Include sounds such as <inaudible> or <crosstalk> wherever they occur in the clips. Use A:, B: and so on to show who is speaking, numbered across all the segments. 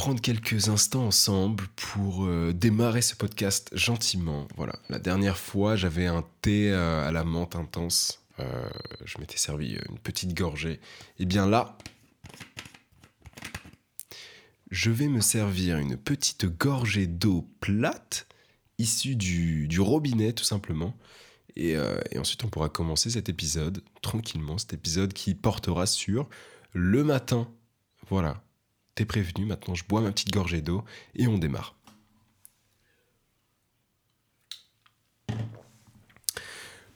A: prendre quelques instants ensemble pour euh, démarrer ce podcast gentiment. Voilà, la dernière fois, j'avais un thé euh, à la menthe intense. Euh, je m'étais servi une petite gorgée. Et bien là, je vais me servir une petite gorgée d'eau plate issue du, robinet tout simplement. Et ensuite, on pourra commencer cet épisode tranquillement, cet épisode qui portera sur le matin. Voilà, T'es prévenu, maintenant je bois ma petite gorgée d'eau et on démarre.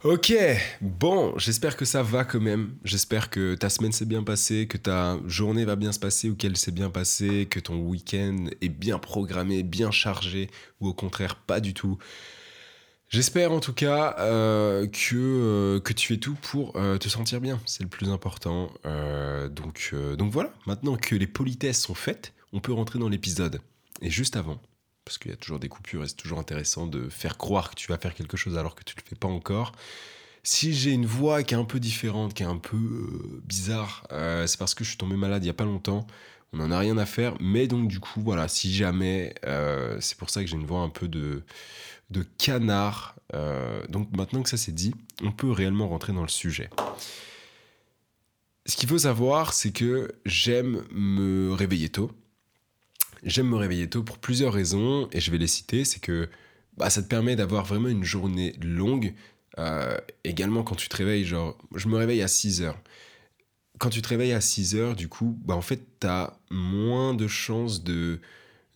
A: Ok, bon, j'espère que ça va quand même. J'espère que ta semaine s'est bien passée, que ta journée va bien se passer ou qu'elle s'est bien passée, que ton week-end est bien programmé, bien chargé ou au contraire pas du tout. J'espère en tout cas euh, que, euh, que tu fais tout pour euh, te sentir bien, c'est le plus important. donc, donc voilà, maintenant que les politesses sont faites, on peut rentrer dans l'épisode. Et juste avant, parce qu'il y a toujours des coupures et c'est toujours intéressant de faire croire que tu vas faire quelque chose alors que tu ne le fais pas encore. Si j'ai une voix qui est un peu différente, qui est un peu bizarre, c'est parce que je suis tombé malade il n'y a pas longtemps. On n'en a rien à faire, mais donc du coup, voilà, si jamais, c'est pour ça que j'ai une voix un peu de de canard. Euh, donc maintenant que ça c'est dit, on peut réellement rentrer dans le sujet. Ce qu'il faut savoir, c'est que j'aime me réveiller tôt. J'aime me réveiller tôt pour plusieurs raisons, et je vais les citer. C'est que bah, ça te permet d'avoir vraiment une journée longue. Euh, également, quand tu te réveilles, genre, je me réveille à 6 heures. Quand tu te réveilles à 6 heures, du coup, bah, en fait, tu as moins de chances de,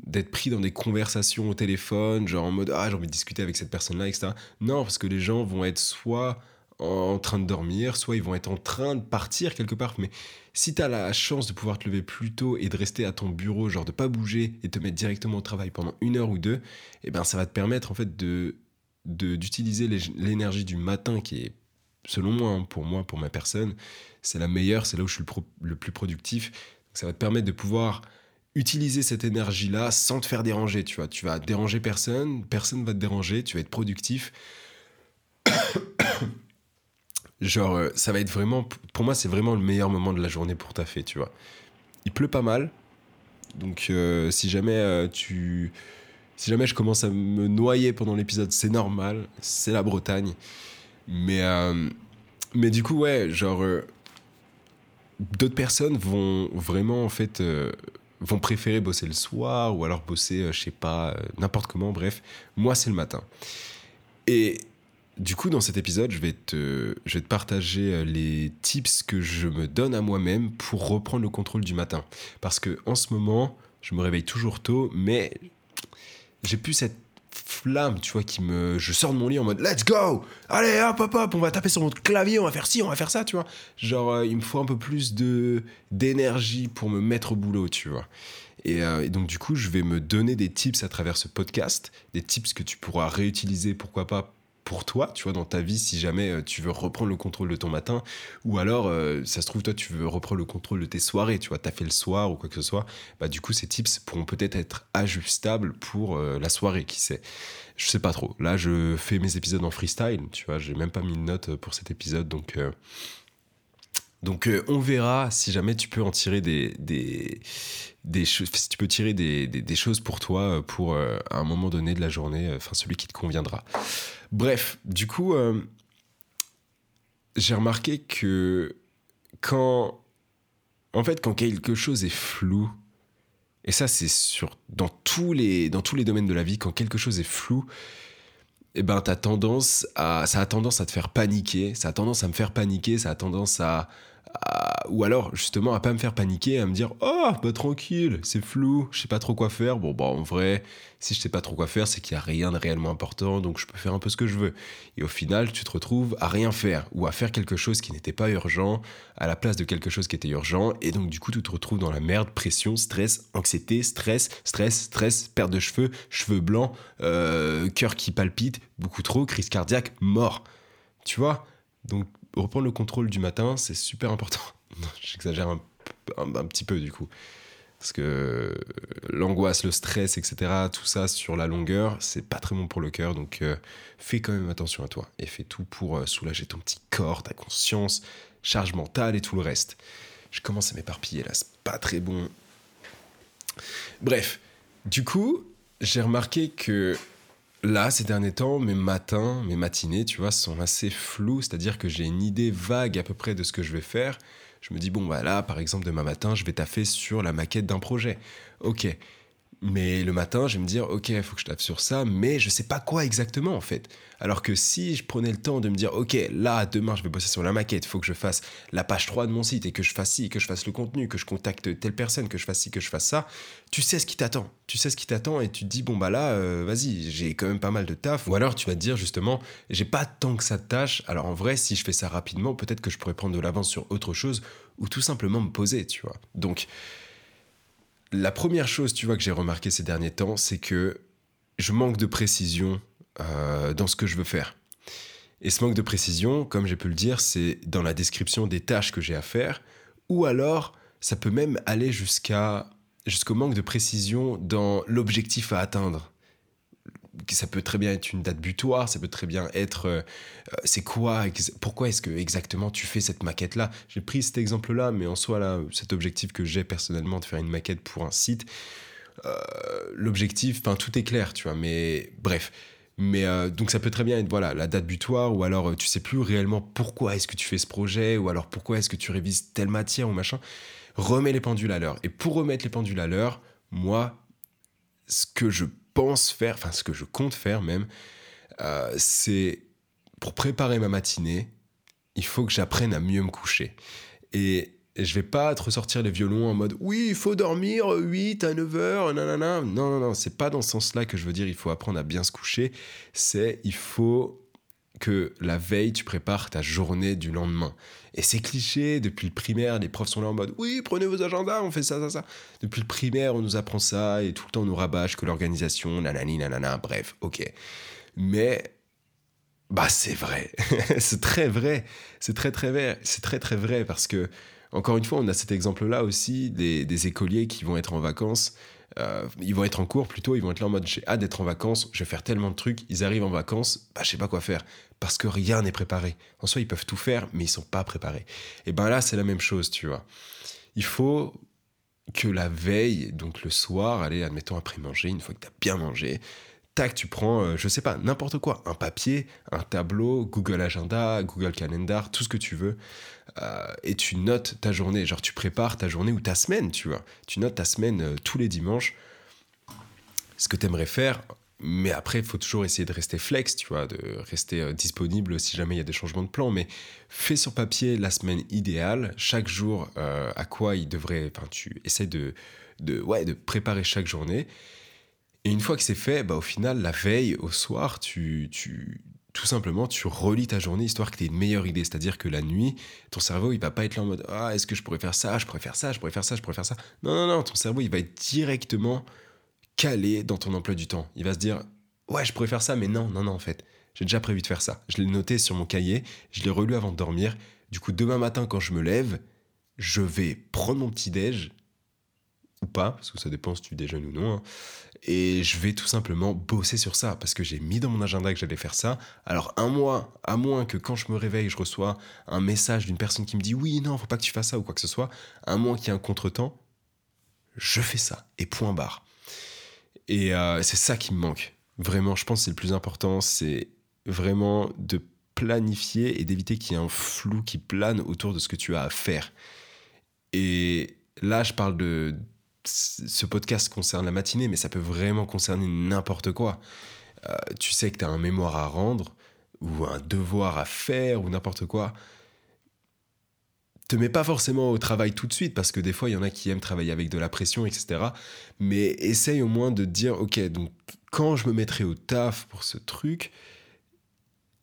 A: d'être pris dans des conversations au téléphone, genre en mode ah j'ai envie de discuter avec cette personne-là, etc. Non, parce que les gens vont être soit en train de dormir, soit ils vont être en train de partir quelque part. Mais si tu as la chance de pouvoir te lever plus tôt et de rester à ton bureau, genre de pas bouger et te mettre directement au travail pendant une heure ou deux, eh ben ça va te permettre en fait de d'utiliser l'énergie du matin qui est selon moi, hein, pour moi, pour ma personne, c'est la meilleure, c'est là où je suis le, le plus productif. ça va te permettre de pouvoir utiliser cette énergie-là sans te faire déranger, tu vois. Tu vas déranger personne, personne va te déranger, tu vas être productif. <coughs> Genre, euh, ça va être vraiment, pour moi, c'est vraiment le meilleur moment de la journée pour taffer, tu vois. Il pleut pas mal, donc euh, si jamais euh, tu, si jamais je commence à me noyer pendant l'épisode, c'est normal, c'est la Bretagne. Mais, mais du coup, ouais, genre, d'autres personnes vont vraiment en fait vont préférer bosser le soir ou alors bosser, euh, je sais pas, euh, n'importe comment, bref. Moi, c'est le matin. Et du coup, dans cet épisode, je vais te, je vais te partager euh, les tips que je me donne à moi-même pour reprendre le contrôle du matin. Parce que en ce moment, je me réveille toujours tôt, mais j'ai plus cette flamme, tu vois, qui me. Je sors de mon lit en mode Let's go Allez, hop, hop, hop, on va taper sur notre clavier, on va faire ci, on va faire ça, tu vois. Genre, euh, il me faut un peu plus de d'énergie pour me mettre au boulot, tu vois. Euh, et, donc, du coup, je vais me donner des tips à travers ce podcast, des tips que tu pourras réutiliser, pourquoi pas, pour toi, tu vois, dans ta vie, si jamais euh, tu veux reprendre le contrôle de ton matin, ou alors, euh, ça se trouve, toi, tu veux reprendre le contrôle de tes soirées, tu vois, t'as fait le soir ou quoi que ce soit, bah du coup, ces tips pourront peut-être être ajustables pour euh, la soirée, qui sait. Je sais pas trop. Là, je fais mes épisodes en freestyle, tu vois, j'ai même pas mis de note pour cet épisode, donc... Donc on verra si jamais tu peux en tirer des, des, des choses, si tu peux tirer des, des, choses pour toi pour un moment donné de la journée, enfin celui qui te conviendra. Bref, du coup, euh, j'ai remarqué que quand. En fait, quand quelque chose est flou, et ça, c'est sur dans tous les dans tous les domaines de la vie, quand quelque chose est flou, eh ben, as tendance à, ça a tendance à te faire paniquer, ça a tendance à me faire paniquer, ça a tendance à, ou alors justement à pas me faire paniquer, à me dire oh bah tranquille, c'est flou, je sais pas trop quoi faire. Bon bah en vrai, si je sais pas trop quoi faire, c'est qu'il y a rien de réellement important, donc je peux faire un peu ce que je veux. Et au final, tu te retrouves à rien faire ou à faire quelque chose qui n'était pas urgent à la place de quelque chose qui était urgent, et donc du coup tu te retrouves dans la merde, pression, stress, anxiété, stress, stress, stress, perte de cheveux, cheveux blancs, euh, cœur qui palpite, beaucoup trop, crise cardiaque, mort. Tu vois? Donc reprendre le contrôle du matin, c'est super important. <laughs> J'exagère un, petit peu du coup. Parce que l'angoisse, le stress, etc., tout ça sur la longueur, c'est pas très bon pour le cœur. Donc euh, fais quand même attention à toi et fais tout pour euh, soulager ton petit corps, ta conscience, charge mentale et tout le reste. Je commence à m'éparpiller là, c'est pas très bon. Bref, du coup, j'ai remarqué que là, ces derniers temps, mes matins, mes matinées, tu vois, sont assez flous. C'est-à-dire que j'ai une idée vague à peu près de ce que je vais faire. Je me dis, bon, bah là, par exemple, demain matin, je vais taffer sur la maquette d'un projet. Ok. Mais le matin, je vais me dire, ok, il faut que je taffe sur ça, mais je sais pas quoi exactement en fait. Alors que si je prenais le temps de me dire, ok, là, demain, je vais bosser sur la maquette, il faut que je fasse la page 3 de mon site et que je fasse ci, que je fasse le contenu, que je contacte telle personne, que je fasse ci, que je fasse ça, tu sais ce qui t'attend. Tu sais ce qui t'attend et tu te dis, bon, bah là, euh, vas-y, j'ai quand même pas mal de taf. Ou alors tu vas te dire, justement, j'ai pas tant que ça de tâches. Alors en vrai, si je fais ça rapidement, peut-être que je pourrais prendre de l'avance sur autre chose ou tout simplement me poser, tu vois. Donc, la première chose, tu vois, que j'ai remarqué ces derniers temps, c'est que je manque de précision euh, dans ce que je veux faire. Et ce manque de précision, comme j'ai pu le dire, c'est dans la description des tâches que j'ai à faire, ou alors ça peut même aller jusqu'à jusqu'au manque de précision dans l'objectif à atteindre ça peut très bien être une date butoir, ça peut très bien être euh, euh, c'est quoi, pourquoi est-ce que exactement tu fais cette maquette là. J'ai pris cet exemple là, mais en soi là, cet objectif que j'ai personnellement de faire une maquette pour un site, euh, l'objectif, enfin tout est clair, tu vois. Mais bref, mais donc ça peut très bien être voilà la date butoir ou alors tu sais plus réellement pourquoi est-ce que tu fais ce projet ou alors pourquoi est-ce que tu révises telle matière ou machin. Remets les pendules à l'heure. Et pour remettre les pendules à l'heure, moi, ce que je pense faire, enfin ce que je compte faire même, euh, c'est pour préparer ma matinée, il faut que j'apprenne à mieux me coucher. Et, je vais pas te ressortir les violons en mode oui, il faut dormir 8 à 9 heures, nanana. Non, non, non, c'est pas dans ce sens-là que je veux dire il faut apprendre à bien se coucher. C'est il faut que la veille, tu prépares ta journée du lendemain. Et c'est cliché, depuis le primaire, les profs sont là en mode Oui, prenez vos agendas, on fait ça, ça, ça. Depuis le primaire, on nous apprend ça, et tout le temps, on nous rabâche que l'organisation, nanani, nanana, bref, ok. Mais, bah, c'est vrai. <laughs> c'est très vrai. C'est très, très vrai. C'est très, très vrai parce que, encore une fois, on a cet exemple-là aussi des, écoliers qui vont être en vacances euh, ils vont être en cours plutôt, ils vont être là en mode j'ai hâte d'être en vacances, je vais faire tellement de trucs, ils arrivent en vacances, bah je sais pas quoi faire parce que rien n'est préparé. En soi, ils peuvent tout faire, mais ils sont pas préparés. Et ben là, c'est la même chose, tu vois. Il faut que la veille, donc le soir, allez, admettons après manger, une fois que tu as bien mangé, tac, tu prends, euh, je sais pas, n'importe quoi, un papier, un tableau, Google Agenda, Google Calendar, tout ce que tu veux, euh, et tu notes ta journée. Genre, tu prépares ta journée ou ta semaine, tu vois. Tu notes ta semaine euh, tous les dimanches, ce que tu aimerais faire. Mais après, il faut toujours essayer de rester flex, tu vois, de rester euh, disponible si jamais il y a des changements de plan. Mais fais sur papier la semaine idéale, chaque jour, à quoi il devrait. Enfin, tu essaies de, de, ouais, de préparer chaque journée. Et une fois que c'est fait, bah, au final, la veille, au soir, tu, tu, tout simplement, tu relis ta journée histoire que tu aies une meilleure idée. C'est-à-dire que la nuit, ton cerveau, il va pas être là en mode Ah, est-ce que je pourrais faire ça? Je pourrais faire ça, je pourrais faire ça, je pourrais faire ça. Non, non, non, ton cerveau, il va être directement calé dans ton emploi du temps. Il va se dire Ouais, je pourrais faire ça, mais non, non, non, en fait. J'ai déjà prévu de faire ça. Je l'ai noté sur mon cahier, je l'ai relu avant de dormir. Du coup, demain matin, quand je me lève, je vais prendre mon petit déj ou pas, parce que ça dépend si tu déjeunes ou non. Hein. Et je vais tout simplement bosser sur ça, parce que j'ai mis dans mon agenda que j'allais faire ça. Alors un mois, à moins que quand je me réveille, je reçois un message d'une personne qui me dit oui, non, faut pas que tu fasses ça ou quoi que ce soit, un mois qu'il y a un contretemps, je fais ça, et point barre. Et euh, c'est ça qui me manque. Vraiment, je pense que c'est le plus important, c'est vraiment de planifier et d'éviter qu'il y ait un flou qui plane autour de ce que tu as à faire. Et là, je parle de, ce podcast concerne la matinée, mais ça peut vraiment concerner n'importe quoi. Euh, tu sais que tu as un mémoire à rendre, ou un devoir à faire, ou n'importe quoi. Te mets pas forcément au travail tout de suite, parce que des fois, il y en a qui aiment travailler avec de la pression, etc. Mais essaye au moins de dire, ok, donc quand je me mettrai au taf pour ce truc,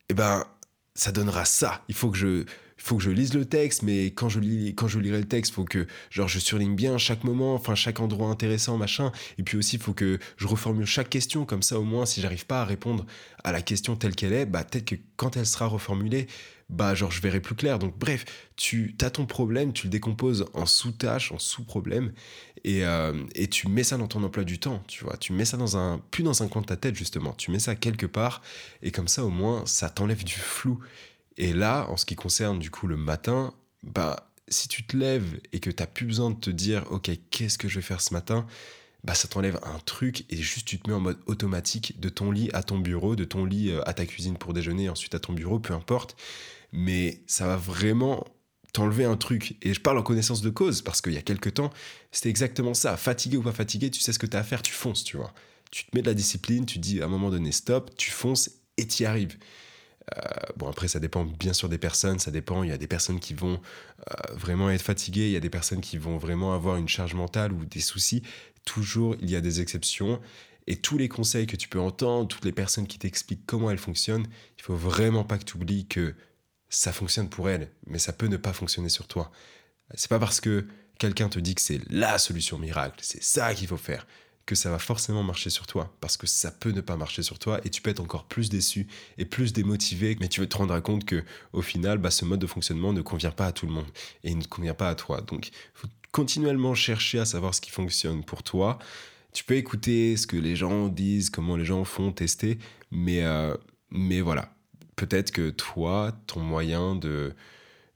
A: eh ben, ça donnera ça. Il faut que je faut que je lise le texte, mais quand je lirai le texte, faut que genre je surligne bien chaque moment, enfin chaque endroit intéressant, machin. Et puis aussi, faut que je reformule chaque question, comme ça au moins, si j'arrive pas à répondre à la question telle qu'elle est, bah peut-être que quand elle sera reformulée, bah genre je verrai plus clair. Donc bref, tu as ton problème, tu le décomposes en sous-tâches, en sous-problèmes, et, euh, et tu mets ça dans ton emploi du temps, tu vois. Tu mets ça dans un, plus dans un coin de ta tête justement, tu mets ça quelque part, et comme ça au moins, ça t'enlève du flou. Et là, en ce qui concerne du coup le matin, bah si tu te lèves et que tu n'as plus besoin de te dire ok qu'est-ce que je vais faire ce matin, bah ça t'enlève un truc et juste tu te mets en mode automatique de ton lit à ton bureau, de ton lit euh, à ta cuisine pour déjeuner, ensuite à ton bureau, peu importe. Mais ça va vraiment t'enlever un truc. Et je parle en connaissance de cause parce qu'il y a quelques temps, c'était exactement ça. Fatigué ou pas fatigué, tu sais ce que tu as à faire, tu fonces, tu vois. Tu te mets de la discipline, tu dis à un moment donné stop, tu fonces et tu y arrives. Euh, bon, après, ça dépend bien sûr des personnes, ça dépend. Il y a des personnes qui vont euh, vraiment être fatiguées, il y a des personnes qui vont vraiment avoir une charge mentale ou des soucis. Toujours, il y a des exceptions. Et tous les conseils que tu peux entendre, toutes les personnes qui t'expliquent comment elles fonctionnent, il faut vraiment pas que tu oublies que ça fonctionne pour elles, mais ça peut ne pas fonctionner sur toi. C'est pas parce que quelqu'un te dit que c'est la solution miracle, c'est ça qu'il faut faire, que ça va forcément marcher sur toi, parce que ça peut ne pas marcher sur toi et tu peux être encore plus déçu et plus démotivé, mais tu vas te rendre compte que au final, bah, ce mode de fonctionnement ne convient pas à tout le monde et il ne convient pas à toi. Donc, faut continuellement chercher à savoir ce qui fonctionne pour toi. Tu peux écouter ce que les gens disent, comment les gens font, tester, mais, euh, mais voilà. Peut-être que toi, ton moyen de,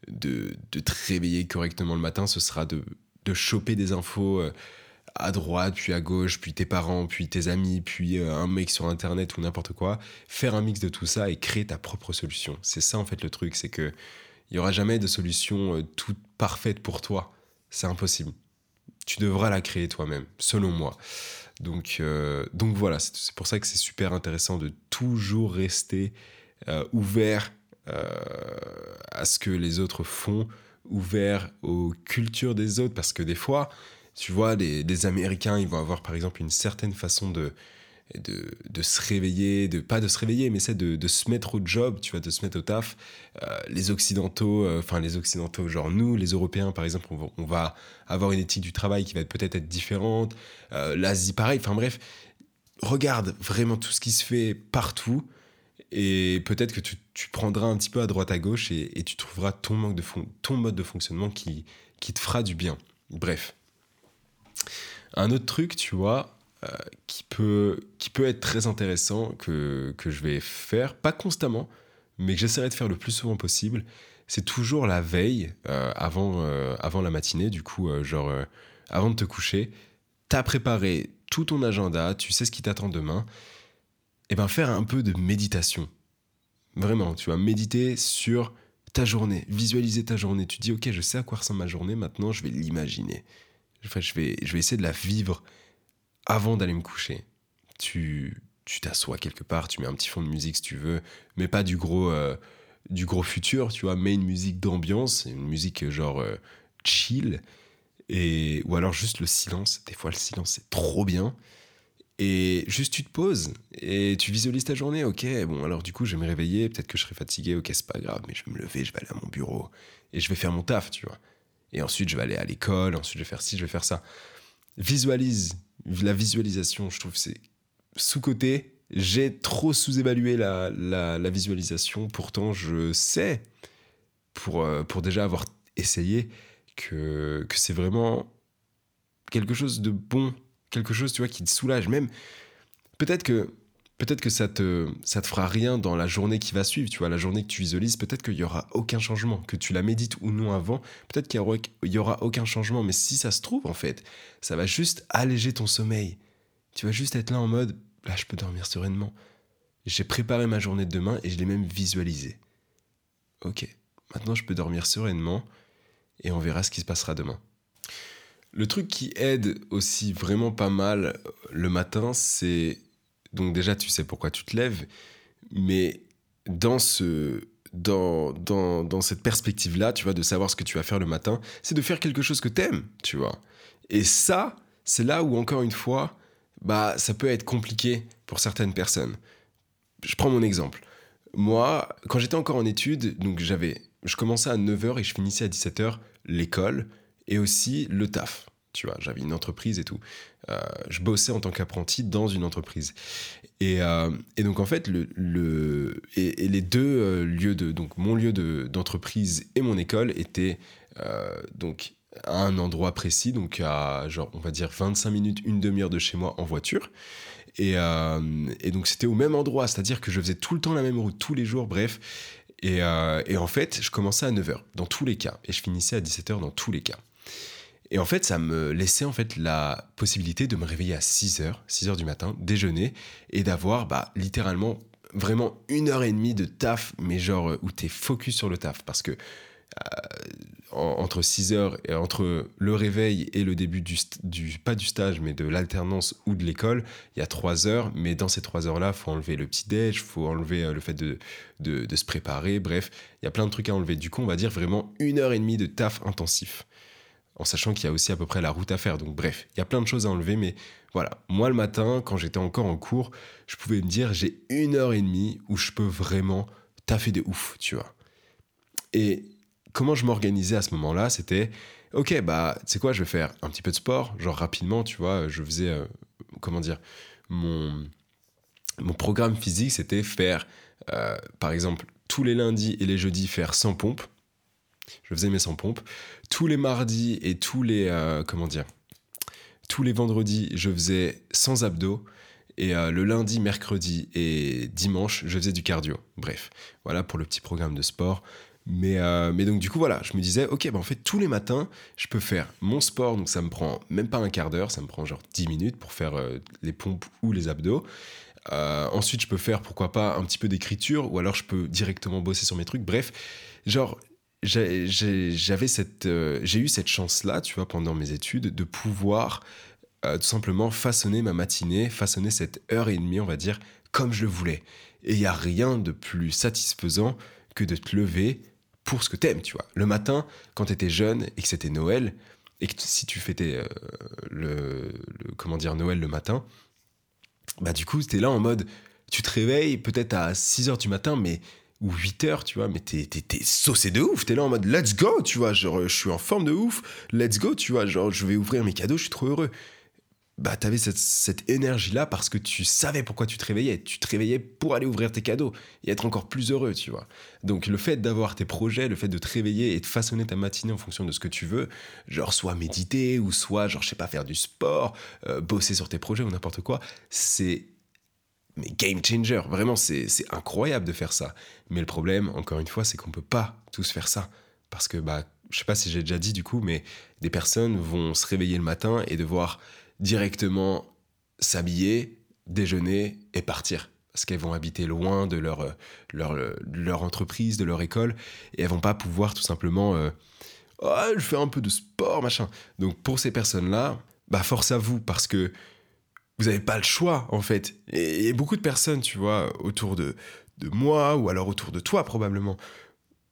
A: de, de, te réveiller correctement le matin, ce sera de, de choper des infos euh, à droite, puis à gauche, puis tes parents, puis tes amis, puis euh, un mec sur internet ou n'importe quoi, faire un mix de tout ça et créer ta propre solution. C'est ça en fait le truc, c'est que il y aura jamais de solution euh, toute parfaite pour toi. C'est impossible. Tu devras la créer toi-même, selon moi. Donc, euh, donc voilà, c'est pour ça que c'est super intéressant de toujours rester ouvert à ce que les autres font, ouvert aux cultures des autres, parce que des fois, tu vois, les, Américains, ils vont avoir par exemple une certaine façon de, de, se réveiller, de pas de se réveiller, mais c'est de, se mettre au job, tu vois, de se mettre au taf. Euh, les Occidentaux, euh, enfin les Occidentaux, genre nous, les Européens par exemple, on va, avoir une éthique du travail qui va peut-être être différente. Euh, L'Asie, pareil. Enfin bref, regarde vraiment tout ce qui se fait partout. Et peut-être que tu, prendras un petit peu à droite à gauche et, tu trouveras ton, manque de ton mode de fonctionnement qui, qui te fera du bien. Bref. Un autre truc, tu vois, euh, qui, peut, qui peut être très intéressant, que, que je vais faire, pas constamment, mais que j'essaierai de faire le plus souvent possible, c'est toujours la veille, euh, avant, euh, avant la matinée, du coup, genre, avant de te coucher, t'as préparé tout ton agenda, tu sais ce qui t'attend demain, et ben faire un peu de méditation. Vraiment, tu vas méditer sur ta journée, visualiser ta journée. Tu dis, ok, je sais à quoi ressemble ma journée, maintenant je vais l'imaginer je, vais, je vais essayer de la vivre avant d'aller me coucher. Tu tu t'assois quelque part, tu mets un petit fond de musique si tu veux, mais pas du gros, euh, du gros futur, tu vois, mets une musique d'ambiance, une musique genre euh, chill, et, ou alors juste le silence. Des fois, le silence, c'est trop bien. Et juste, tu te poses et tu visualises ta journée. Ok, bon, alors du coup, je vais me réveiller. Peut-être que je serai fatigué. Ok, c'est pas grave, mais je vais me lever, je vais aller à mon bureau et je vais faire mon taf, tu vois. Et ensuite, je vais aller à l'école, ensuite, je vais faire ci, je vais faire ça. Visualise. La visualisation, je trouve, c'est sous-côté. J'ai trop sous-évalué la, la, visualisation. Pourtant, je sais, pour, euh, pour déjà avoir essayé, que, que c'est vraiment quelque chose de bon, quelque chose, tu vois, qui te soulage. Même, peut-être que peut-être que ça te, ça te fera rien dans la journée qui va suivre, tu vois, la journée que tu visualises, peut-être qu'il y aura aucun changement, que tu la médites ou non avant, peut-être qu'il y aura, aucun changement, mais si ça se trouve, en fait, ça va juste alléger ton sommeil. Tu vas juste être là en mode, là, je peux dormir sereinement. J'ai préparé ma journée de demain et je l'ai même visualisé. Ok, maintenant je peux dormir sereinement et on verra ce qui se passera demain. Le truc qui aide aussi vraiment pas mal le matin, c'est donc déjà, tu sais pourquoi tu te lèves, mais dans ce dans, dans, dans cette perspective-là, tu vois, de savoir ce que tu vas faire le matin, c'est de faire quelque chose que t'aimes, tu vois. Et ça, c'est là où, encore une fois, bah, ça peut être compliqué pour certaines personnes. Je prends mon exemple. Moi, quand j'étais encore en études, donc j'avais, je commençais à 9h et je finissais à 17h l'école et aussi le taf. Tu vois, j'avais une entreprise et tout. Euh, je bossais en tant qu'apprenti dans une entreprise. Et, euh, donc, en fait, les deux euh, lieux de. Donc, mon lieu d'entreprise et mon école étaient donc à un endroit précis, donc à genre, on va dire 25 minutes, une demi-heure de chez moi en voiture. Et, et donc, c'était au même endroit, c'est-à-dire que je faisais tout le temps la même route, tous les jours, bref. Et, et en fait, je commençais à 9h dans tous les cas, et je finissais à 17h dans tous les cas. Et en fait, ça me laissait en fait la possibilité de me réveiller à 6 h 6 h du matin, déjeuner, et d'avoir bah, littéralement vraiment une heure et demie de taf, mais genre où t'es focus sur le taf. Parce que euh, entre 6 heures et entre le réveil et le début du, pas du stage mais de l'alternance ou de l'école il y a 3 heures. Mais dans ces 3 heures là faut enlever le petit déj faut enlever euh, le fait de, de, se préparer. Bref il y a plein de trucs à enlever. Du coup on va dire vraiment une heure et demie de taf intensif en sachant qu'il y a aussi à peu près la route à faire donc bref il y a plein de choses à enlever mais voilà moi le matin quand j'étais encore en cours je pouvais me dire j'ai une heure et demie où je peux vraiment taffer de ouf tu vois et comment je m'organisais à ce moment-là, c'était ok, bah, tu sais quoi, je vais faire un petit peu de sport, genre rapidement, tu vois, je faisais, euh, comment dire, mon, mon programme physique, c'était faire, euh, par exemple, tous les lundis et les jeudis, faire 100 pompes. Je faisais mes 100 pompes. Tous les mardis et tous les, euh, comment dire, tous les vendredis, je faisais 100 abdos. Et le lundi, mercredi et dimanche, je faisais du cardio. Bref, voilà pour le petit programme de sport. Mais, euh, donc du coup voilà, je me disais, ok, bah, en fait tous les matins, je peux faire mon sport, donc ça me prend même pas un quart d'heure, ça me prend genre 10 minutes pour faire euh, les pompes ou les abdos. Euh, ensuite, je peux faire, pourquoi pas, un petit peu d'écriture, ou alors je peux directement bosser sur mes trucs. Bref, genre, j'avais cette, j'ai eu cette chance-là, tu vois, pendant mes études, de pouvoir tout simplement façonner ma matinée, façonner cette heure et demie, on va dire, comme je le voulais. Et il n'y a rien de plus satisfaisant que de te lever pour ce que t'aimes, tu vois. Le matin, quand t'étais jeune et que c'était Noël, et que si tu fêtais euh, le, comment dire, Noël le matin, bah du coup, t'es là en mode, tu te réveilles peut-être à 6 heures du matin, mais ou 8 heures, tu vois, mais t'es, t'es, saucé de ouf, t'es là en mode let's go, tu vois, genre je suis en forme de ouf, let's go, tu vois, genre je vais ouvrir mes cadeaux, je suis trop heureux bah, tu avais cette, énergie-là parce que tu savais pourquoi tu te réveillais. Tu te réveillais pour aller ouvrir tes cadeaux et être encore plus heureux, tu vois. Donc le fait d'avoir tes projets, le fait de te réveiller et de façonner ta matinée en fonction de ce que tu veux, genre soit méditer ou soit, genre, je sais pas, faire du sport, euh, bosser sur tes projets ou n'importe quoi, c'est mais game changer. Vraiment, c'est incroyable de faire ça. Mais le problème, encore une fois, c'est qu'on peut pas tous faire ça. Parce que, bah, je sais pas si j'ai déjà dit du coup, mais des personnes vont se réveiller le matin et devoir directement s'habiller, déjeuner et partir. Parce qu'elles vont habiter loin de leur, leur, leur, entreprise, de leur école, et elles vont pas pouvoir tout simplement euh, oh, je fais un peu de sport, machin. Donc pour ces personnes-là, bah force à vous, parce que vous n'avez pas le choix, en fait. Et, beaucoup de personnes, tu vois, autour de, de moi, ou alors autour de toi probablement,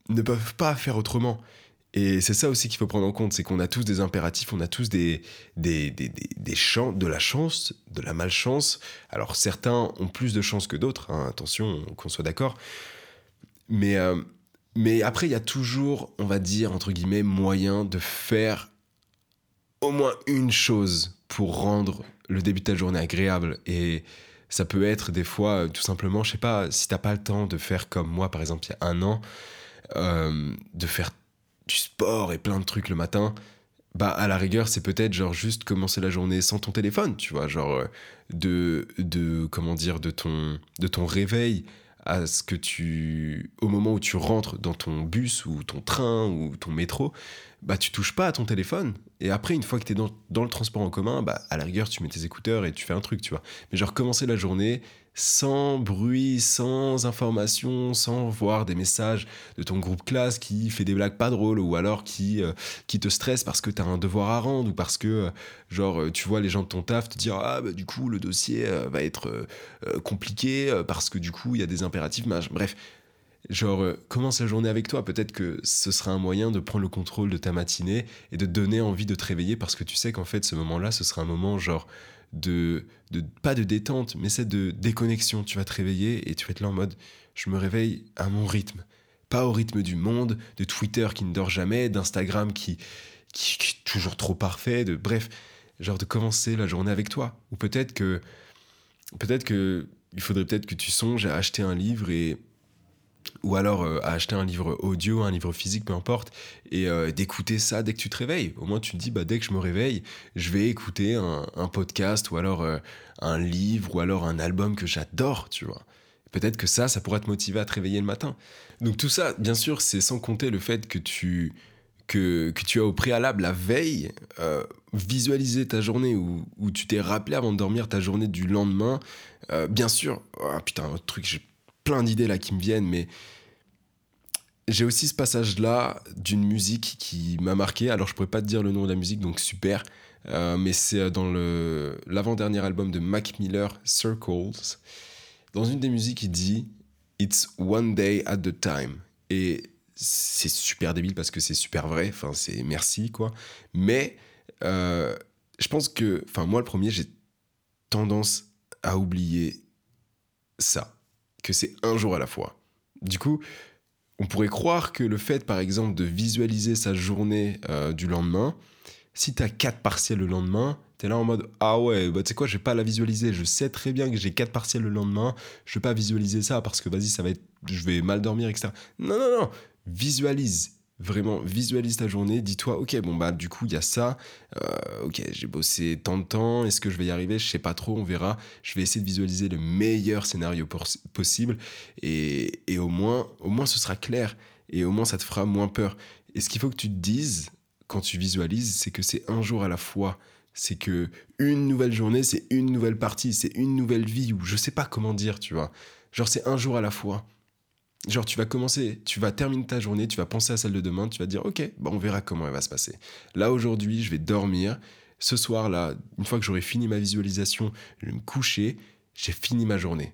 A: ne peuvent pas faire autrement. Et c'est ça aussi qu'il faut prendre en compte, c'est qu'on a tous des impératifs, on a tous des, des, des, des, champs, de la chance, de la malchance. Alors certains ont plus de chance que d'autres, hein, attention, qu'on soit d'accord. Mais, euh, mais après, il y a toujours, on va dire, entre guillemets, moyen de faire au moins une chose pour rendre le début de ta journée agréable. Et ça peut être des fois, tout simplement, je sais pas, si t'as pas le temps de faire comme moi, par exemple, il y a un an, euh, de faire du sport et plein de trucs le matin, bah à la rigueur c'est peut-être genre juste commencer la journée sans ton téléphone, tu vois, genre euh, de de comment dire de ton de ton réveil à ce que tu au moment où tu rentres dans ton bus ou ton train ou ton métro, bah tu touches pas à ton téléphone et après une fois que tu es dans, le transport en commun, bah à la rigueur tu mets tes écouteurs et tu fais un truc, tu vois. Mais genre commencer la journée sans bruit, sans information, sans voir des messages de ton groupe classe qui fait des blagues pas drôles ou alors qui, euh, qui te stresse parce que tu as un devoir à rendre ou parce que, euh, genre, euh, tu vois les gens de ton taf te dire Ah, bah, du coup, le dossier va être compliqué parce que du coup, il y a des impératifs. Bref, genre, commence la journée avec toi. Peut-être que ce sera un moyen de prendre le contrôle de ta matinée et de te donner envie de te réveiller parce que tu sais qu'en fait, ce moment-là, ce sera un moment genre de, de pas de détente, mais c'est de déconnexion. Tu vas te réveiller et tu vas être là en mode je me réveille à mon rythme, pas au rythme du monde, de Twitter qui ne dort jamais, d'Instagram qui, qui, est toujours trop parfait, de bref, genre de commencer la journée avec toi. Ou peut-être que peut-être que il faudrait peut-être que tu songes à acheter un livre et ou alors euh, à acheter un livre audio, un livre physique, peu importe, et euh, d'écouter ça dès que tu te réveilles. Au moins tu te dis, bah, dès que je me réveille, je vais écouter un, podcast ou alors euh, un livre ou alors un album que j'adore, tu vois. Peut-être que ça, ça pourrait te motiver à te réveiller le matin. Donc tout ça, bien sûr, c'est sans compter le fait que tu que, que tu as au préalable la veille, visualiser ta journée ou, ou tu t'es rappelé avant de dormir ta journée du lendemain. Bien sûr, oh, putain, un autre truc, j'ai plein d'idées là qui me viennent, mais j'ai aussi ce passage-là d'une musique qui m'a marqué. Alors, je pourrais pas te dire le nom de la musique, donc super. Euh, mais c'est dans le l'avant-dernier album de Mac Miller, Circles. Dans une des musiques, il dit It's one day at the time. Et c'est super débile parce que c'est super vrai. Enfin, c'est merci, quoi. Mais euh, je pense que, enfin, moi, le premier, j'ai tendance à oublier ça. Que c'est un jour à la fois. Du coup, on pourrait croire que le fait, par exemple, de visualiser sa journée euh, du lendemain, si tu as quatre partiels le lendemain, tu es là en mode Ah ouais, bah tu sais quoi, je vais pas la visualiser. Je sais très bien que j'ai quatre partiels le lendemain. Je vais pas visualiser ça parce que vas-y, ça va être. Je vais mal dormir, etc. Non, non, non. Visualise. Vraiment, visualise ta journée. Dis-toi, ok, bon, bah du coup, il y a ça. Euh, ok, j'ai bossé tant de temps. Est-ce que je vais y arriver? Je sais pas trop, on verra. Je vais essayer de visualiser le meilleur scénario possible. Et, et au, moins, au moins, ce sera clair. Et au moins, ça te fera moins peur. Et ce qu'il faut que tu te dises quand tu visualises, c'est que c'est un jour à la fois c'est que une nouvelle journée, c'est une nouvelle partie, c'est une nouvelle vie, ou je sais pas comment dire, tu vois. Genre, c'est un jour à la fois. Genre, tu vas commencer, tu vas terminer ta journée, tu vas penser à celle de demain, tu vas dire, ok, bah on verra comment elle va se passer. Là, aujourd'hui, je vais dormir. Ce soir, là, une fois que j'aurai fini ma visualisation, je vais me coucher, j'ai fini ma journée.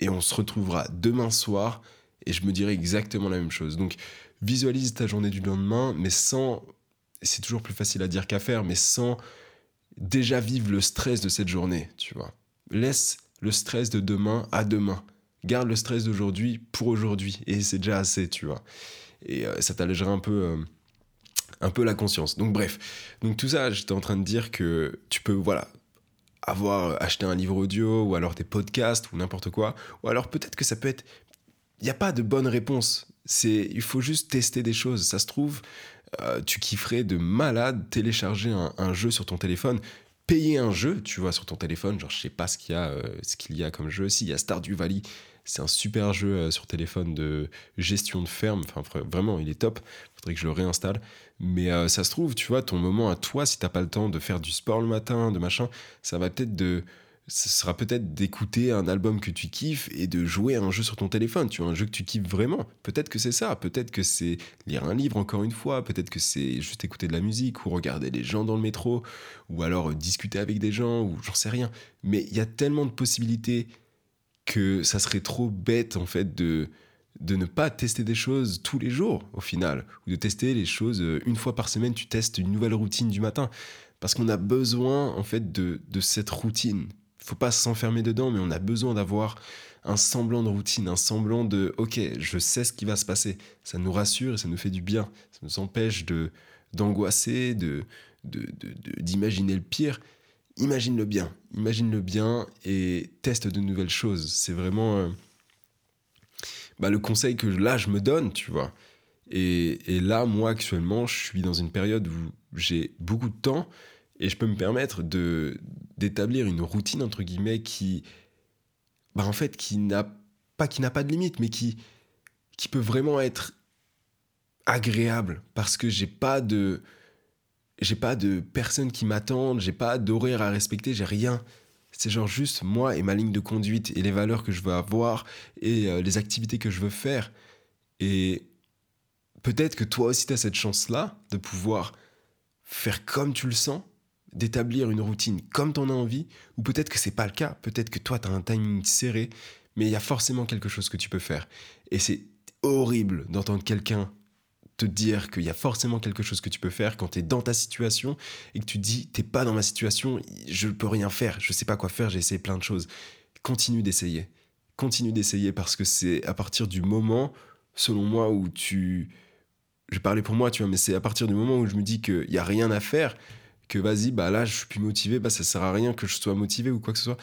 A: Et on se retrouvera demain soir, et je me dirai exactement la même chose. Donc, visualise ta journée du lendemain, mais sans. C'est toujours plus facile à dire qu'à faire, mais sans déjà vivre le stress de cette journée, tu vois. Laisse le stress de demain à demain. Garde le stress d'aujourd'hui pour aujourd'hui. Et c'est déjà assez, tu vois. Et euh, ça t'allégera un peu, euh, un peu la conscience. Donc bref. Donc tout ça, j'étais en train de dire que tu peux, voilà, avoir acheté un livre audio ou alors des podcasts ou n'importe quoi. Ou alors peut-être que ça peut être... Il n'y a pas de bonne réponse. C'est, il faut juste tester des choses. Ça se trouve, euh, tu kifferais de malade télécharger un, jeu sur ton téléphone, payer un jeu, tu vois, sur ton téléphone. Genre, je sais pas ce qu'il y a, euh, comme jeu. Si, il y a Stardew Valley. C'est un super jeu euh, sur téléphone de gestion de ferme. Enfin, vraiment, il est top. Faudrait que je le réinstalle. Mais ça se trouve, tu vois, ton moment à toi, si t'as pas le temps de faire du sport le matin, de machin, ça va peut-être de ce sera peut-être d'écouter un album que tu kiffes et de jouer à un jeu sur ton téléphone, tu vois, un jeu que tu kiffes vraiment. Peut-être que c'est ça, peut-être que c'est lire un livre encore une fois, peut-être que c'est juste écouter de la musique ou regarder les gens dans le métro ou alors discuter avec des gens ou j'en sais rien. Mais il y a tellement de possibilités que ça serait trop bête en fait de de ne pas tester des choses tous les jours au final ou de tester les choses euh, une fois par semaine, tu testes une nouvelle routine du matin parce qu'on a besoin en fait de, de cette routine faut pas s'enfermer dedans, mais on a besoin d'avoir un semblant de routine, un semblant de ok, je sais ce qui va se passer. Ça nous rassure et ça nous fait du bien. Ça nous empêche de d'angoisser, de d'imaginer le pire. Imagine le bien, imagine le bien et teste de nouvelles choses. C'est vraiment euh, bah, le conseil que là je me donne, tu vois. Et, et là, moi actuellement, je suis dans une période où j'ai beaucoup de temps et je peux me permettre de d'établir une routine entre guillemets qui bah en fait qui n'a pas pas de limite mais qui qui peut vraiment être agréable parce que j'ai pas de j'ai pas de personnes qui m'attendent, j'ai pas d'horaire à respecter, j'ai rien. C'est genre juste moi et ma ligne de conduite et les valeurs que je veux avoir et euh, les activités que je veux faire. Et peut-être que toi aussi tu as cette chance-là de pouvoir faire comme tu le sens d'établir une routine comme tu en as envie, ou peut-être que c'est pas le cas, peut-être que toi tu as un timing serré, mais il y a forcément quelque chose que tu peux faire. Et c'est horrible d'entendre quelqu'un te dire qu'il y a forcément quelque chose que tu peux faire quand tu es dans ta situation et que tu dis t'es pas dans ma situation, je ne peux rien faire, je sais pas quoi faire, j'ai essayé plein de choses. Continue d'essayer. Continue d'essayer parce que c'est à partir du moment, selon moi, où tu. Je parlais pour moi, tu vois, mais c'est à partir du moment où je me dis qu'il n'y a rien à faire, que vas-y, bah là, je suis plus motivé, bah ça sert à rien que je sois motivé ou quoi que ce soit.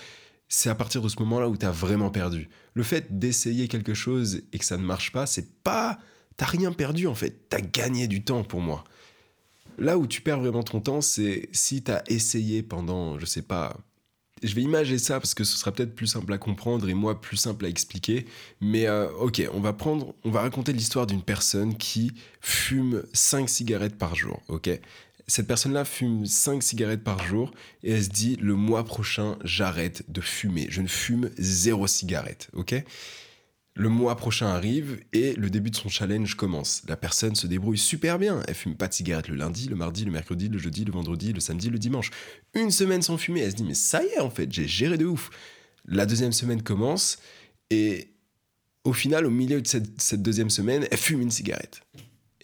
A: C'est à partir de ce moment-là où tu as vraiment perdu. Le fait d'essayer quelque chose et que ça ne marche pas, c'est pas. T'as rien perdu en fait, t'as gagné du temps pour moi. Là où tu perds vraiment ton temps, c'est si t'as essayé pendant, je sais pas, je vais imager ça parce que ce sera peut-être plus simple à comprendre et moi plus simple à expliquer. Mais euh, ok, on va prendre, on va raconter l'histoire d'une personne qui fume 5 cigarettes par jour. Ok, cette personne-là fume 5 cigarettes par jour et elle se dit le mois prochain j'arrête de fumer, je ne fume zéro cigarette. Ok, le mois prochain arrive et le début de son challenge commence. La personne se débrouille super bien. Elle fume pas de cigarette le lundi, le mardi, le mercredi, le jeudi, le vendredi, le samedi, le dimanche. Une semaine sans fumer. Elle se dit mais ça y est en fait, j'ai géré de ouf. La deuxième semaine commence et au final, au milieu de cette, cette deuxième semaine, elle fume une cigarette.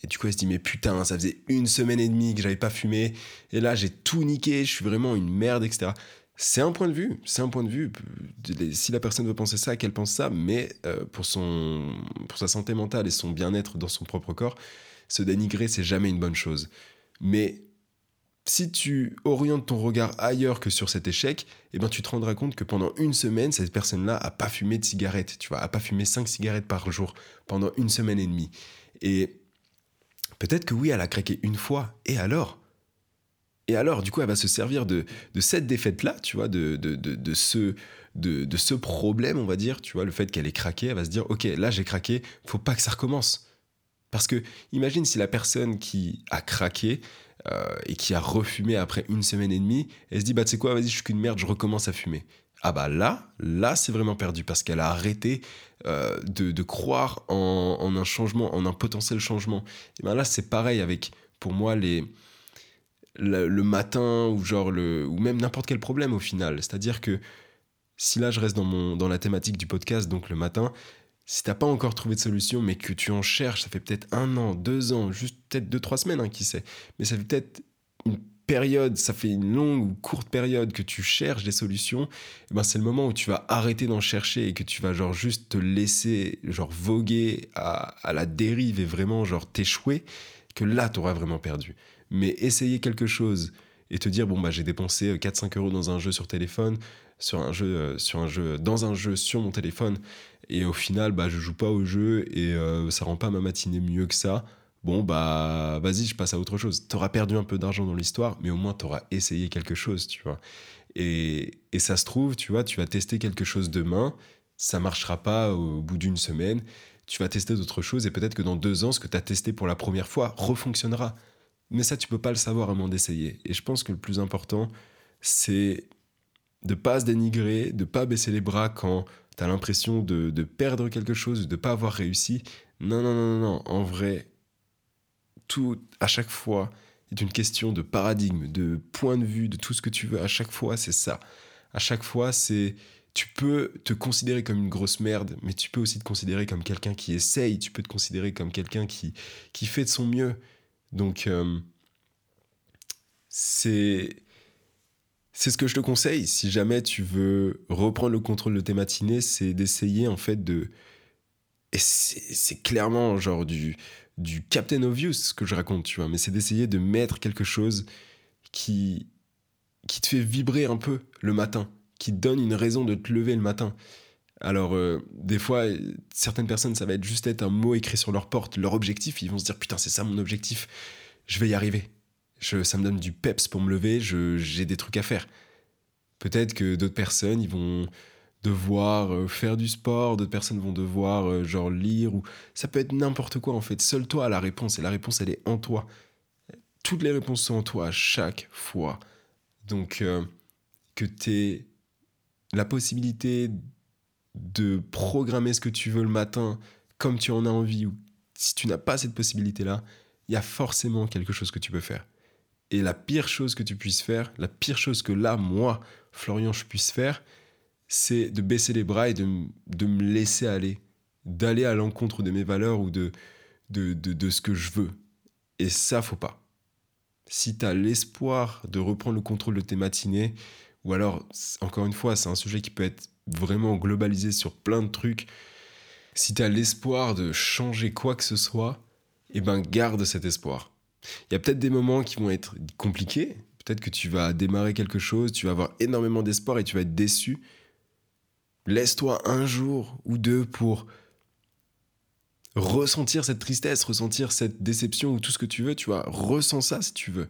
A: Et du coup, elle se dit, mais putain, ça faisait une semaine et demie que j'avais pas fumé. Et là, j'ai tout niqué, je suis vraiment une merde, etc. C'est un point de vue, c'est un point de vue. Si la personne veut penser ça, qu'elle pense ça, mais euh, pour, son, pour sa santé mentale et son bien-être dans son propre corps, se dénigrer, c'est jamais une bonne chose. Mais si tu orientes ton regard ailleurs que sur cet échec, eh ben tu te rendras compte que pendant une semaine, cette personne-là a pas fumé de cigarette, tu vois, a pas fumé 5 cigarettes par jour pendant une semaine et demie. Et peut-être que oui, elle a craqué une fois, et alors? Et alors, du coup, elle va se servir de, cette défaite-là, tu vois, de, ce problème, on va dire, tu vois, le fait qu'elle ait craqué, elle va se dire, ok, là j'ai craqué, faut pas que ça recommence. Parce que imagine si la personne qui a craqué euh, et qui a refumé après une semaine et demie, elle se dit, bah tu sais quoi, vas-y, je suis qu'une merde, je recommence à fumer. Ah bah là, là c'est vraiment perdu parce qu'elle a arrêté euh, de, croire en, un changement, en un potentiel changement. Et ben là c'est pareil avec, pour moi, les, le, matin ou genre le ou même n'importe quel problème au final. C'est-à-dire que si là je reste dans mon dans la thématique du podcast donc le matin, si t'as pas encore trouvé de solution mais que tu en cherches, ça fait peut-être un an, deux ans, juste peut-être deux trois semaines, hein, qui sait. Mais ça fait peut-être une période, ça fait une longue ou courte période que tu cherches des solutions, eh ben c'est le moment où tu vas arrêter d'en chercher et que tu vas genre juste te laisser genre voguer à, à la dérive et vraiment genre t'échouer, que là t'auras vraiment perdu mais essayer quelque chose et te dire bon bah j'ai dépensé 4-5 euh, euros dans un jeu sur téléphone, sur un jeu, euh, sur un jeu, dans un jeu sur mon téléphone, et au final bah je joue pas au jeu et euh, ça rend pas ma matinée mieux que ça. Bon bah vas-y je passe à autre chose. T'auras perdu un peu d'argent dans l'histoire, mais au moins t'auras essayé quelque chose, tu vois. Et, et ça se trouve, tu vois, tu vas tester quelque chose demain, ça marchera pas au bout d'une semaine, tu vas tester d'autres choses et peut-être que dans deux ans, ce que tu as testé pour la première fois refonctionnera. Mais ça, tu peux pas le savoir moins d'essayer. Et je pense que le plus important, c'est de pas se dénigrer, de pas baisser les bras quand tu as l'impression de, de, perdre quelque chose, de pas avoir réussi. Non, non, non, non, En vrai, tout, à chaque fois, est une question de paradigme, de point de vue, de tout ce que tu veux. À chaque fois, c'est ça. À chaque fois, c'est. Tu peux te considérer comme une grosse merde, mais tu peux aussi te considérer comme quelqu'un qui essaye. Tu peux te considérer comme quelqu'un qui, qui fait de son mieux. Donc, euh, c'est c'est ce que je te conseille si jamais tu veux reprendre le contrôle de tes matinées, c'est d'essayer en fait de et c'est clairement genre du du Captain Obvious ce que je raconte, tu vois, mais c'est d'essayer de mettre quelque chose qui qui te fait vibrer un peu le matin, qui te donne une raison de te lever le matin. Alors, euh, des fois, certaines personnes, ça va être juste être un mot écrit sur leur porte, leur objectif. Ils vont se dire, putain, c'est ça mon objectif, je vais y arriver. ça me donne du peps pour me lever, j'ai des trucs à faire. Peut-être que d'autres personnes, ils vont devoir euh, faire du sport, d'autres personnes vont devoir, euh, genre, lire, ou ça peut être n'importe quoi, en fait. Seul toi a la réponse, et la réponse, elle est en toi. Toutes les réponses sont en toi à chaque fois. Donc, que tu aies la possibilité de programmer ce que tu veux le matin comme tu en as envie, ou si tu n'as pas cette possibilité-là, il y a forcément quelque chose que tu peux faire. Et la pire chose que tu puisses faire, la pire chose que là, moi, Florian, je puisse faire, c'est de baisser les bras et de, de me laisser aller, d'aller à l'encontre de mes valeurs ou de, de, de, ce que je veux. Et ça, faut pas. Si tu as l'espoir de reprendre le contrôle de tes matinées, ou alors, encore une fois, c'est un sujet qui peut être vraiment globalisé sur plein de trucs, si tu as l'espoir de changer quoi que ce soit, eh ben garde cet espoir. Il y a peut-être des moments qui vont être compliqués, peut-être que tu vas démarrer quelque chose, tu vas avoir énormément d'espoir et tu vas être déçu. Laisse-toi un jour ou deux pour ressentir cette tristesse, ressentir cette déception ou tout ce que tu veux, tu vois, ressens ça si tu veux.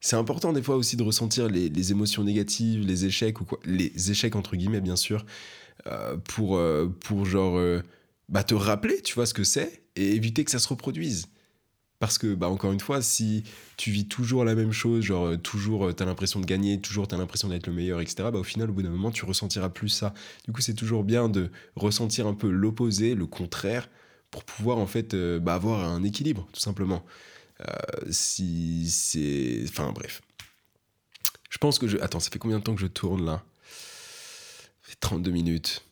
A: c'est important des fois aussi de ressentir les, émotions négatives, les échecs ou quoi, les échecs entre guillemets bien sûr, euh, pour, euh, pour genre euh, bah, te rappeler, tu vois ce que c'est et éviter que ça se reproduise. Parce que, bah, encore une fois, si tu vis toujours la même chose, genre toujours t'as l'impression de gagner, toujours t'as l'impression d'être le meilleur, etc., bah, au final, au bout d'un moment, tu ressentiras plus ça. Du coup, c'est toujours bien de ressentir un peu l'opposé, le contraire, pour pouvoir en fait bah, avoir un équilibre, tout simplement. si c'est. Enfin, bref. Je pense que je. Attends, ça fait combien de temps que je tourne là? Ça fait 32 minutes.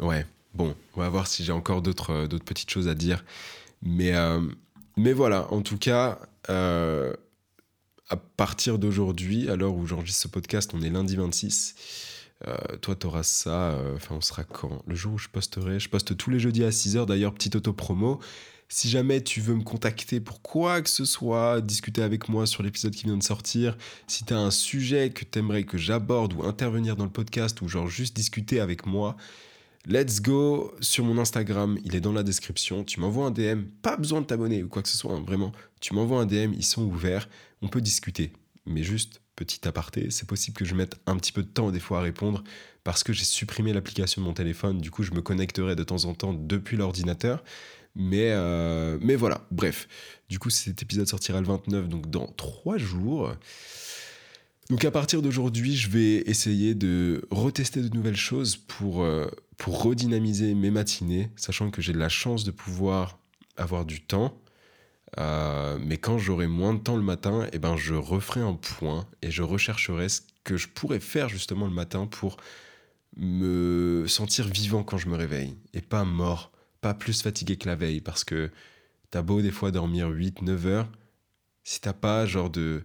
A: Ouais, bon, on va voir si j'ai encore d'autres petites choses à dire. Mais. Mais voilà, en tout cas, euh, à partir d'aujourd'hui, à l'heure où j'enregistre ce podcast, on est lundi 26. Euh, toi, tu auras ça. Euh, enfin, on sera quand? Le jour où je posterai. Je poste tous les jeudis à 6h. D'ailleurs, petite auto-promo. Si jamais tu veux me contacter pour quoi que ce soit, discuter avec moi sur l'épisode qui vient de sortir, si tu as un sujet que tu aimerais que j'aborde ou intervenir dans le podcast ou genre juste discuter avec moi, Let's go sur mon Instagram, il est dans la description. Tu m'envoies un DM, pas besoin de t'abonner ou quoi que ce soit, hein, vraiment. Tu m'envoies un DM, ils sont ouverts, on peut discuter. Mais juste, petit aparté, c'est possible que je mette un petit peu de temps des fois à répondre parce que j'ai supprimé l'application de mon téléphone. Du coup, je me connecterai de temps en temps depuis l'ordinateur. Mais, euh, mais voilà, bref. Du coup, cet épisode sortira le 29, donc dans trois jours. Donc à partir d'aujourd'hui, je vais essayer de retester de nouvelles choses pour, euh, pour redynamiser mes matinées, sachant que j'ai de la chance de pouvoir avoir du temps. Euh, mais quand j'aurai moins de temps le matin, eh ben, je referai un point et je rechercherai ce que je pourrais faire justement le matin pour me sentir vivant quand je me réveille et pas mort, pas plus fatigué que la veille parce que t'as beau des fois dormir 8-9 heures, si t'as pas genre de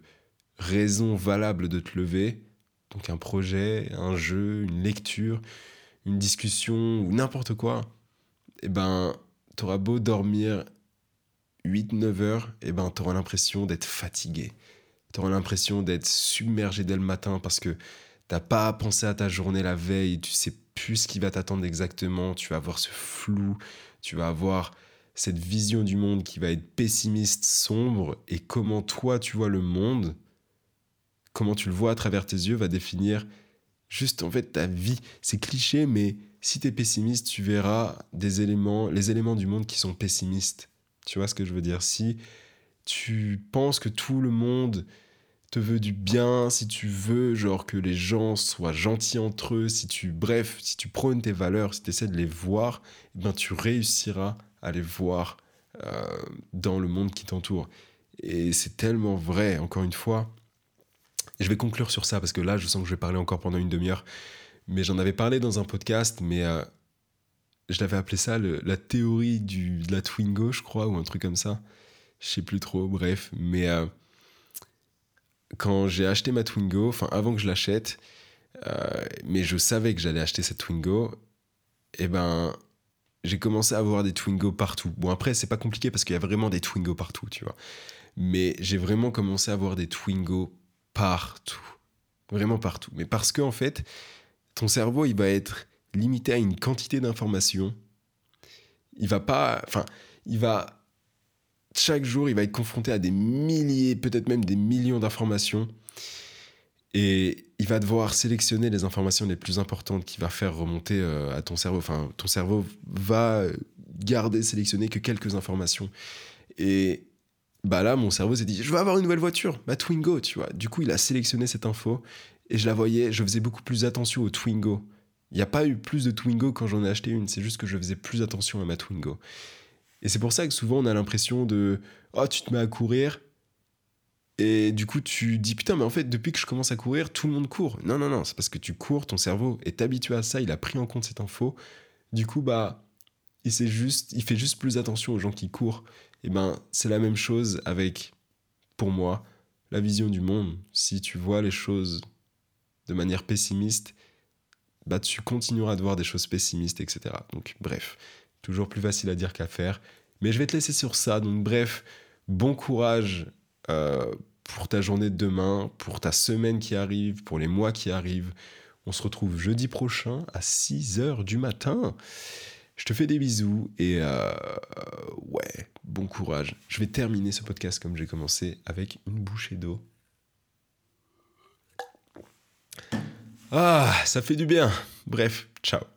A: raison valable de te lever, donc un projet, un jeu, une lecture, une discussion ou n'importe quoi, eh ben, t'auras beau dormir 8-9 heures, eh ben, t'auras l'impression d'être fatigué. T'auras l'impression d'être submergé dès le matin parce que t'as pas pensé à ta journée la veille, tu sais plus ce qui va t'attendre exactement, tu vas avoir ce flou, tu vas avoir cette vision du monde qui va être pessimiste, sombre, et comment toi tu vois le monde, comment tu le vois à travers tes yeux va définir juste en fait ta vie. C'est cliché, mais si tu es pessimiste, tu verras des éléments, les éléments du monde qui sont pessimistes. Tu vois ce que je veux dire? Si tu penses que tout le monde te veut du bien, si tu veux genre que les gens soient gentils entre eux, si tu bref, si tu prônes tes valeurs, si tu essaies de les voir, eh ben tu réussiras à les voir euh, dans le monde qui t'entoure. Et c'est tellement vrai, encore une fois, je vais conclure sur ça parce que là, je sens que je vais parler encore pendant une demi-heure. Mais j'en avais parlé dans un podcast, mais euh, je l'avais appelé ça la théorie du, de la Twingo, je crois, ou un truc comme ça. Je sais plus trop, bref. Mais euh, quand j'ai acheté ma Twingo, enfin avant que je l'achète, euh, mais je savais que j'allais acheter cette Twingo, et eh ben j'ai commencé à avoir des Twingo partout. Bon après c'est pas compliqué parce qu'il y a vraiment des Twingo partout, tu vois. Mais j'ai vraiment commencé à avoir des Twingo partout. Vraiment partout. Mais parce que, en fait, ton cerveau, il va être limité à une quantité d'informations. Il va pas. Enfin, il va. Chaque jour, il va être confronté à des milliers, peut-être même des millions d'informations. Et il va devoir sélectionner les informations les plus importantes qui va faire remonter euh, à ton cerveau. Enfin, ton cerveau va garder, sélectionner que quelques informations. Et bah là, mon cerveau s'est dit, je veux avoir une nouvelle voiture, ma Twingo, tu vois. Du coup, il a sélectionné cette info et je la voyais, je faisais beaucoup plus attention au Twingo. Il n'y a pas eu plus de Twingo quand j'en ai acheté une, c'est juste que je faisais plus attention à ma Twingo. Et c'est pour ça que souvent on a l'impression de, oh, tu te mets à courir, et du coup, tu dis putain, mais en fait, depuis que je commence à courir, tout le monde court. Non, non, non, c'est parce que tu cours, ton cerveau est habitué à ça, il a pris en compte cette info. Du coup, bah, il, juste, il fait juste plus attention aux gens qui courent eh ben, c'est la même chose avec, pour moi, la vision du monde. Si tu vois les choses de manière pessimiste, bah, tu continueras de voir des choses pessimistes, etc. Donc, bref, toujours plus facile à dire qu'à faire. Mais je vais te laisser sur ça. Donc, bref, bon courage euh, pour ta journée de demain, pour ta semaine qui arrive, pour les mois qui arrivent. On se retrouve jeudi prochain à 6 h du matin. Je te fais des bisous et euh, ouais, bon courage. Je vais terminer ce podcast comme j'ai commencé avec une bouchée d'eau. Ah, ça fait du bien. Bref, ciao.